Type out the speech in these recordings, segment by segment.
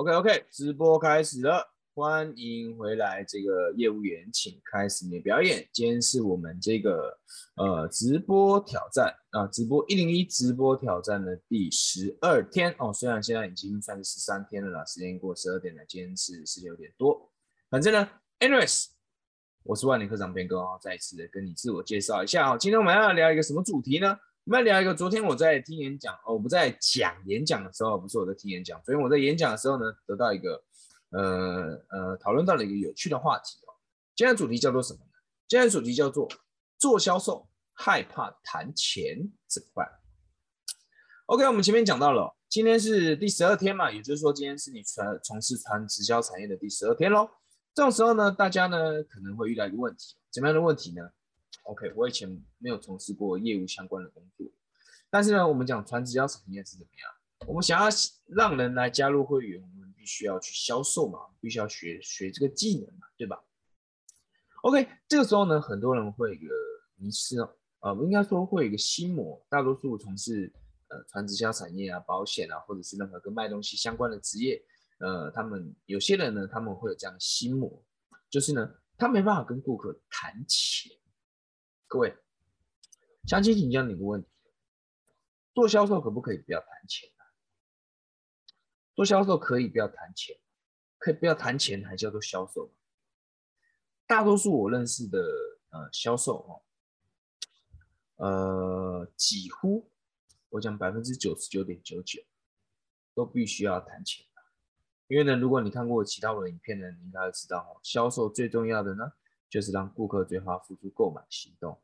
OK OK，直播开始了，欢迎回来，这个业务员，请开始你的表演。今天是我们这个呃直播挑战啊，直播一零一直播挑战的第十二天哦。虽然现在已经算是十三天了啦，时间过十二点了，今天是十九点多。反正呢，anyways，我是万年科长边哥哦，再一次的跟你自我介绍一下哦。今天我们要聊一个什么主题呢？我们来聊一个，昨天我在听演讲，哦，我不在讲演讲的时候，不是我在听演讲。昨天我在演讲的时候呢，得到一个，呃呃，讨论到了一个有趣的话题哦。今天的主题叫做什么呢？今天的主题叫做做销售害怕谈钱怎么办？OK，我们前面讲到了，今天是第十二天嘛，也就是说今天是你传从事传直销产业的第十二天喽。这种时候呢，大家呢可能会遇到一个问题，怎么样的问题呢？OK，我以前没有从事过业务相关的工作，但是呢，我们讲传直销产业是怎么样？我们想要让人来加入会员，我们必须要去销售嘛，必须要学学这个技能嘛，对吧？OK，这个时候呢，很多人会有个迷失哦，啊，应该说会有一个心魔，大多数从事呃传直销产业啊、保险啊，或者是任何跟卖东西相关的职业，呃，他们有些人呢，他们会有这样的心魔，就是呢，他没办法跟顾客谈钱。各位，想请请教你一个问题：做销售可不可以不要谈钱啊？做销售可以不要谈钱，可以不要谈钱还叫做销售吗？大多数我认识的呃销售哦，呃几乎我讲百分之九十九点九九都必须要谈钱因为呢，如果你看过其他我的影片呢，你应该知道哦，销售最重要的呢。就是让顾客最后付出购买行动，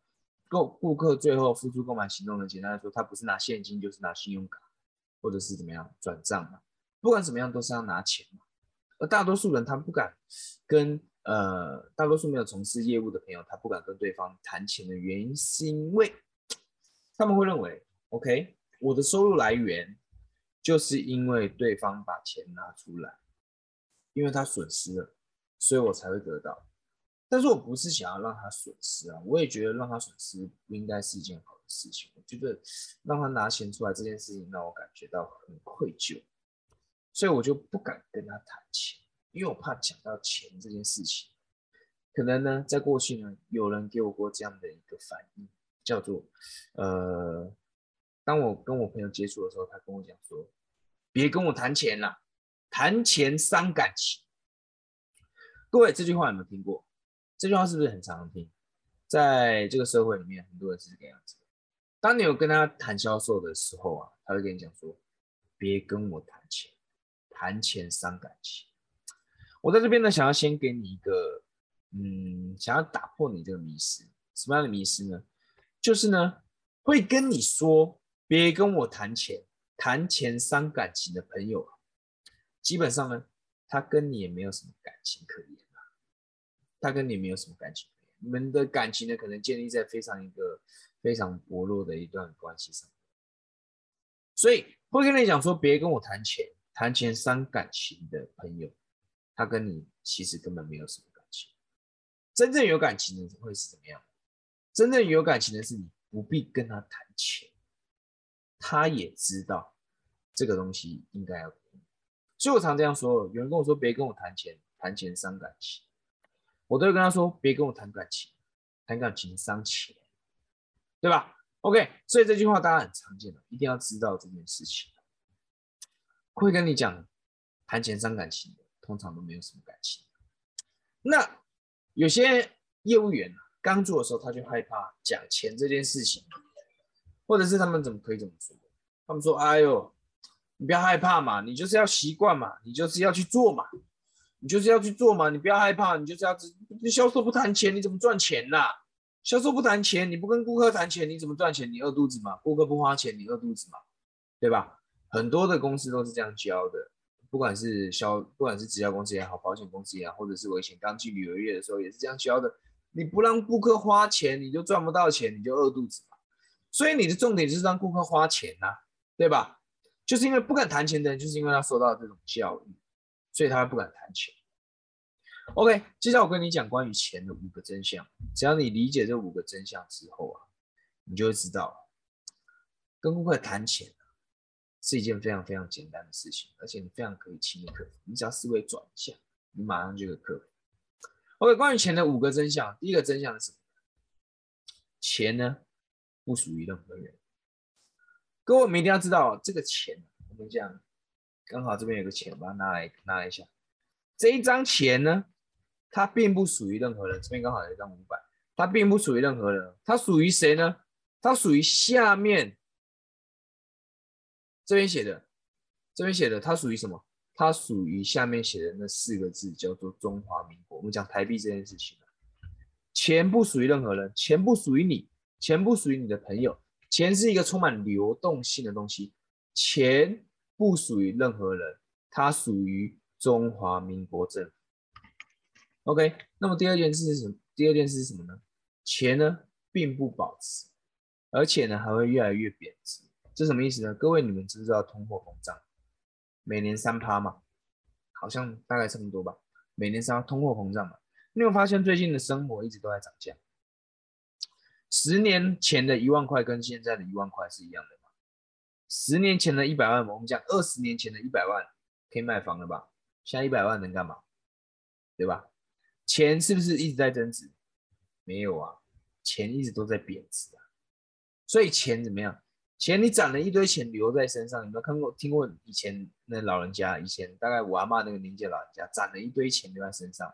购顾客最后付出购买行动呢？简单来说，他不是拿现金，就是拿信用卡，或者是怎么样转账嘛。不管怎么样，都是要拿钱嘛。而大多数人他不敢跟呃，大多数没有从事业务的朋友，他不敢跟对方谈钱的原因，是因为他们会认为，OK，我的收入来源就是因为对方把钱拿出来，因为他损失了，所以我才会得到。但是我不是想要让他损失啊，我也觉得让他损失不应该是一件好的事情。我觉得让他拿钱出来这件事情让我感觉到很愧疚，所以我就不敢跟他谈钱，因为我怕讲到钱这件事情，可能呢，在过去呢，有人给我过这样的一个反应，叫做呃，当我跟我朋友接触的时候，他跟我讲说，别跟我谈钱了，谈钱伤感情。各位这句话有没有听过？这句话是不是很常听？在这个社会里面，很多人是这个样子。当你有跟他谈销售的时候啊，他会跟你讲说：“别跟我谈钱，谈钱伤感情。”我在这边呢，想要先给你一个，嗯，想要打破你这个迷失。什么样的迷失呢？就是呢，会跟你说“别跟我谈钱，谈钱伤感情”的朋友，基本上呢，他跟你也没有什么感情可言。他跟你没有什么感情，你们的感情呢，可能建立在非常一个非常薄弱的一段关系上，所以会跟你讲说，别跟我谈钱，谈钱伤感情的朋友，他跟你其实根本没有什么感情。真正有感情的会是怎么样？真正有感情的是你不必跟他谈钱，他也知道这个东西应该要。所以我常这样说，有人跟我说，别跟我谈钱，谈钱伤感情。我都会跟他说，别跟我谈感情，谈感情伤钱，对吧？OK，所以这句话大家很常见的，一定要知道这件事情。会跟你讲谈钱伤感情的，通常都没有什么感情。那有些业务员刚做的时候，他就害怕讲钱这件事情，或者是他们怎么可以怎么说？他们说：“哎呦，你不要害怕嘛，你就是要习惯嘛，你就是要去做嘛。”你就是要去做嘛，你不要害怕，你就是要销售不谈钱，你怎么赚钱呐？销售不谈钱，你不跟顾客谈钱，你怎么赚钱？你饿肚子嘛？顾客不花钱，你饿肚子嘛？对吧？很多的公司都是这样教的，不管是销，不管是直销公司也好，保险公司也好，或者是我以前刚进旅游业的时候也是这样教的。你不让顾客花钱，你就赚不到钱，你就饿肚子嘛。所以你的重点就是让顾客花钱呐，对吧？就是因为不敢谈钱的人，就是因为他受到这种教育。所以他不敢谈钱。OK，接下来我跟你讲关于钱的五个真相。只要你理解这五个真相之后啊，你就会知道，跟顾客谈钱是一件非常非常简单的事情，而且你非常可以轻易克服。你只要思维转一下，你马上就可以克服。OK，关于钱的五个真相，第一个真相是什么？钱呢，不属于任何人。各位，我们一定要知道，这个钱，我们讲，刚好这边有个钱，把它拿来拿一下。这一张钱呢，它并不属于任何人。这边刚好有一张五百，它并不属于任何人。它属于谁呢？它属于下面这边写的，这边写的，它属于什么？它属于下面写的那四个字，叫做中华民国。我们讲台币这件事情钱不属于任何人，钱不属于你，钱不属于你的朋友，钱是一个充满流动性的东西，钱不属于任何人，它属于中华民国政府。OK，那么第二件事是什么？第二件事是什么呢？钱呢，并不保值，而且呢，还会越来越贬值。这什么意思呢？各位，你们知不知道通货膨胀？每年三趴嘛，好像大概这么多吧。每年三通货膨胀嘛，你有发现最近的生活一直都在涨价？十年前的一万块跟现在的一万块是一样的？十年前的一百万，我们讲二十年前的一百万可以买房了吧？现在一百万能干嘛？对吧？钱是不是一直在增值？没有啊，钱一直都在贬值啊。所以钱怎么样？钱你攒了一堆钱留在身上，有没有看过听过以前那老人家？以前大概我阿妈那个年纪老人家攒了一堆钱留在身上，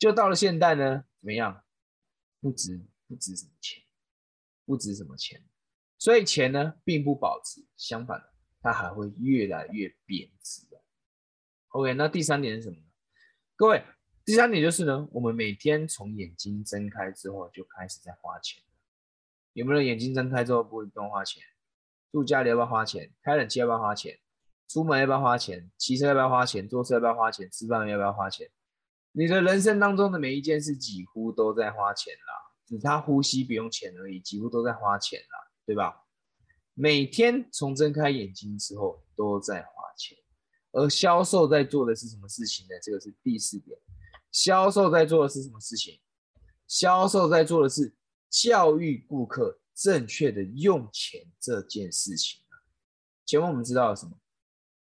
就到了现代呢，怎么样？不值不值什么钱，不值什么钱。所以钱呢并不保值，相反，它还会越来越贬值。OK，那第三点是什么呢？各位，第三点就是呢，我们每天从眼睛睁开之后就开始在花钱有没有眼睛睁开之后不会不用花钱？住家里要不要花钱？开冷气要不要花钱？出门要不要花钱？骑车要不要花钱？坐车要不要花钱？吃饭要不要花钱？你的人生当中的每一件事几乎都在花钱啦，只差呼吸不用钱而已，几乎都在花钱啦，对吧？每天从睁开眼睛之后都在花钱，而销售在做的是什么事情呢？这个是第四点，销售在做的是什么事情？销售在做的是教育顾客。正确的用钱这件事情啊，前面我们知道了什么？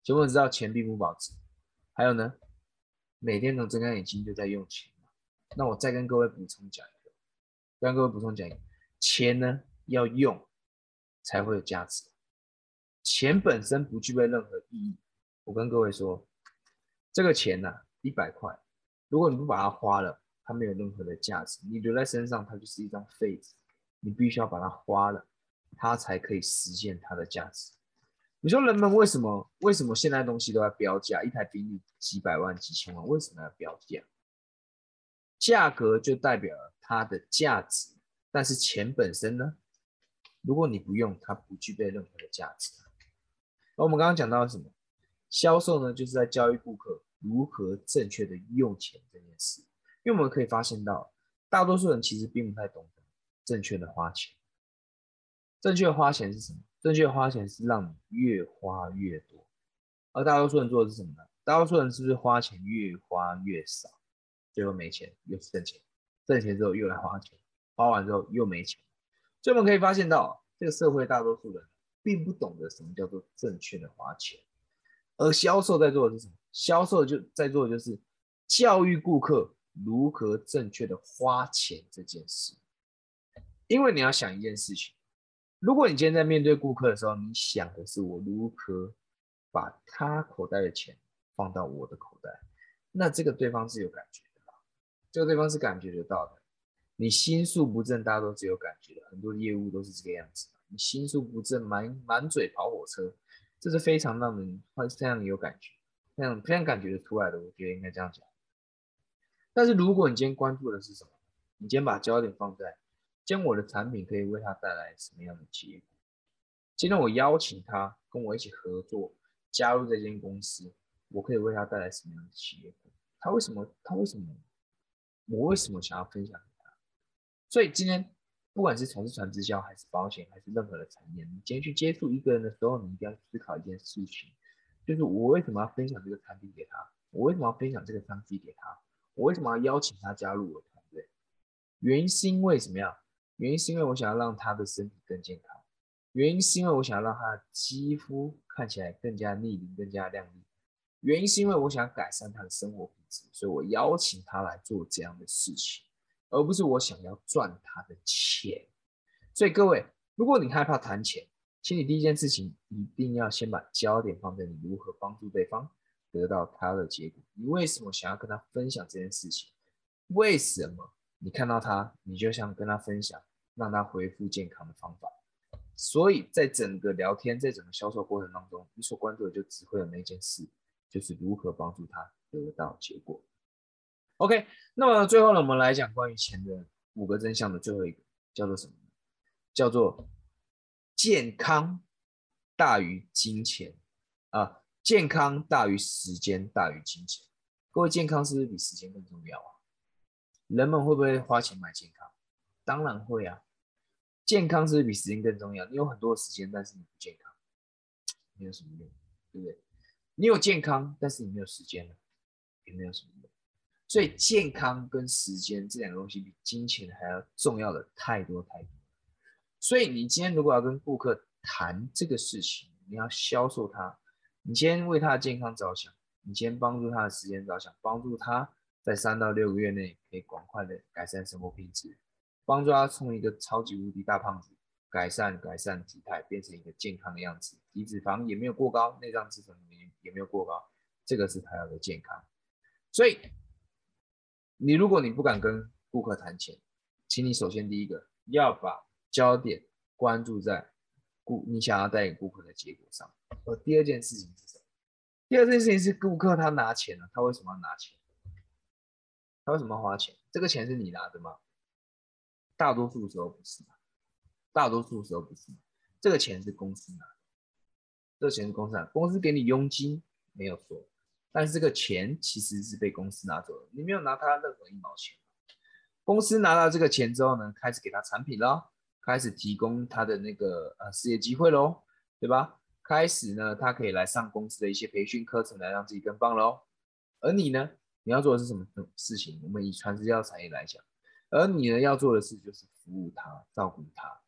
前面我们知道钱并不保值，还有呢，每天从睁开眼睛就在用钱。那我再跟各位补充讲一个，跟各位补充讲一个，钱呢要用才会有价值，钱本身不具备任何意义。我跟各位说，这个钱呢，一百块，如果你不把它花了，它没有任何的价值，你留在身上，它就是一张废纸。你必须要把它花了，它才可以实现它的价值。你说人们为什么为什么现在东西都要标价？一台宾利几百万几千万，为什么要标价？价格就代表了它的价值，但是钱本身呢？如果你不用，它不具备任何的价值。那我们刚刚讲到什么？销售呢，就是在教育顾客如何正确的用钱这件事。因为我们可以发现到，大多数人其实并不太懂得。正确的花钱，正确的花钱是什么？正确的花钱是让你越花越多，而大多数人做的是什么呢？大多数人是不是花钱越花越少，最后没钱又是挣钱，挣钱之后又来花钱，花完之后又没钱。所以我们可以发现到，这个社会大多数人并不懂得什么叫做正确的花钱，而销售在做的是什么？销售就在做的就是教育顾客如何正确的花钱这件事。因为你要想一件事情，如果你今天在面对顾客的时候，你想的是我如何把他口袋的钱放到我的口袋，那这个对方是有感觉的，这个对方是感觉得到的。你心术不正，大家都只有感觉，很多业务都是这个样子。你心术不正，满满嘴跑火车，这是非常让人非常有感觉，非常非常感觉得出来的。我觉得应该这样讲。但是如果你今天关注的是什么，你今天把焦点放在。今天我的产品可以为他带来什么样的结果？今天我邀请他跟我一起合作，加入这间公司，我可以为他带来什么样的结果？他为什么？他为什么？我为什么想要分享给他？所以今天不管是从事传直销，还是保险，还是任何的产业，你今天去接触一个人的时候，你一定要思考一件事情，就是我为什么要分享这个产品给他？我为什么要分享这个商机给他？我为什么要邀请他加入我的团队？原因是因为什么样？原因是因为我想要让他的身体更健康，原因是因为我想要让他的肌肤看起来更加逆龄、更加亮丽。原因是因为我想改善他的生活品质，所以我邀请他来做这样的事情，而不是我想要赚他的钱。所以各位，如果你害怕谈钱，请你第一件事情一定要先把焦点放在你如何帮助对方得到他的结果。你为什么想要跟他分享这件事情？为什么你看到他，你就想跟他分享让他恢复健康的方法？所以在整个聊天，在整个销售过程当中，你所关注的就只会有那件事。就是如何帮助他得到结果。OK，那么最后呢，我们来讲关于钱的五个真相的最后一个，叫做什么？叫做健康大于金钱啊，健康大于时间大于金钱。各位，健康是不是比时间更重要啊？人们会不会花钱买健康？当然会啊。健康是不是比时间更重要？你有很多时间，但是你不健康，没有什么用，对不对？你有健康，但是你没有时间了，也没有什么用。所以健康跟时间这两个东西比金钱还要重要的太多太多。所以你今天如果要跟顾客谈这个事情，你要销售他，你今天为他的健康着想，你今天帮助他的时间着想，帮助他在三到六个月内可以广快的改善生活品质，帮助他从一个超级无敌大胖子。改善改善体态，变成一个健康的样子，体脂肪也没有过高，内脏脂肪也也没有过高，这个是他要的健康。所以，你如果你不敢跟顾客谈钱，请你首先第一个要把焦点关注在顾你想要带给顾客的结果上。而第二件事情是什么？第二件事情是顾客他拿钱了，他为什么要拿钱？他为什么要花钱？这个钱是你拿的吗？大多数时候不是。大多数时候不是，这个钱是公司拿的，这个钱是公司拿，公司给你佣金没有错，但是这个钱其实是被公司拿走了，你没有拿他任何一毛钱。公司拿到这个钱之后呢，开始给他产品了，开始提供他的那个呃事业机会喽，对吧？开始呢，他可以来上公司的一些培训课程来让自己更棒喽。而你呢，你要做的是什么事情？我们以传直销产业来讲，而你呢要做的事就是服务他，照顾他。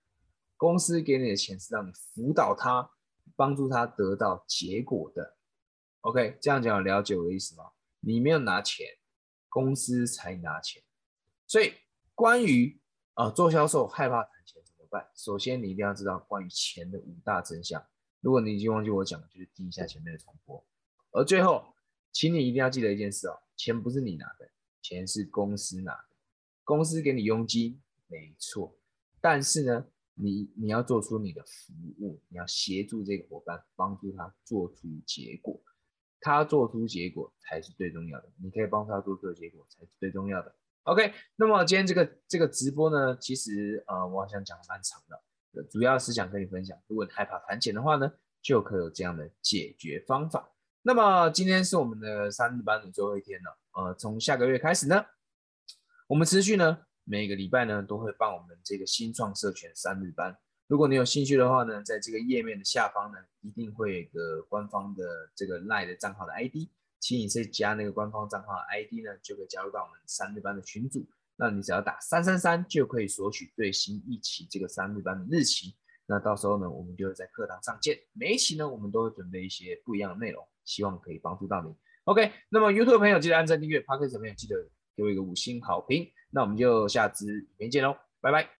公司给你的钱是让你辅导他，帮助他得到结果的。OK，这样讲了解我的意思吗？你没有拿钱，公司才拿钱。所以关于啊做销售害怕谈钱怎么办？首先你一定要知道关于钱的五大真相。如果你已经忘记我讲的，就是听一下前面的重播。而最后，请你一定要记得一件事哦，钱不是你拿的，钱是公司拿的。公司给你佣金，没错，但是呢？你你要做出你的服务，你要协助这个伙伴，帮助他做出结果，他做出结果才是最重要的。你可以帮他做出结果才是最重要的。OK，那么今天这个这个直播呢，其实呃，我好像讲蛮长的，主要是想跟你分享，如果你害怕谈钱的话呢，就可有这样的解决方法。那么今天是我们的三日班的最后一天了，呃，从下个月开始呢，我们持续呢。每个礼拜呢，都会办我们这个新创社群三日班。如果你有兴趣的话呢，在这个页面的下方呢，一定会有个官方的这个赖的账号的 ID，请你再加那个官方账号 ID 呢，就可以加入到我们三日班的群组。那你只要打三三三，就可以索取最新一期这个三日班的日期。那到时候呢，我们就会在课堂上见。每一期呢，我们都会准备一些不一样的内容，希望可以帮助到你。OK，那么 YouTube 朋友记得按赞订阅，Podcast 朋友记得给我一个五星好评。那我们就下支影片见喽，拜拜。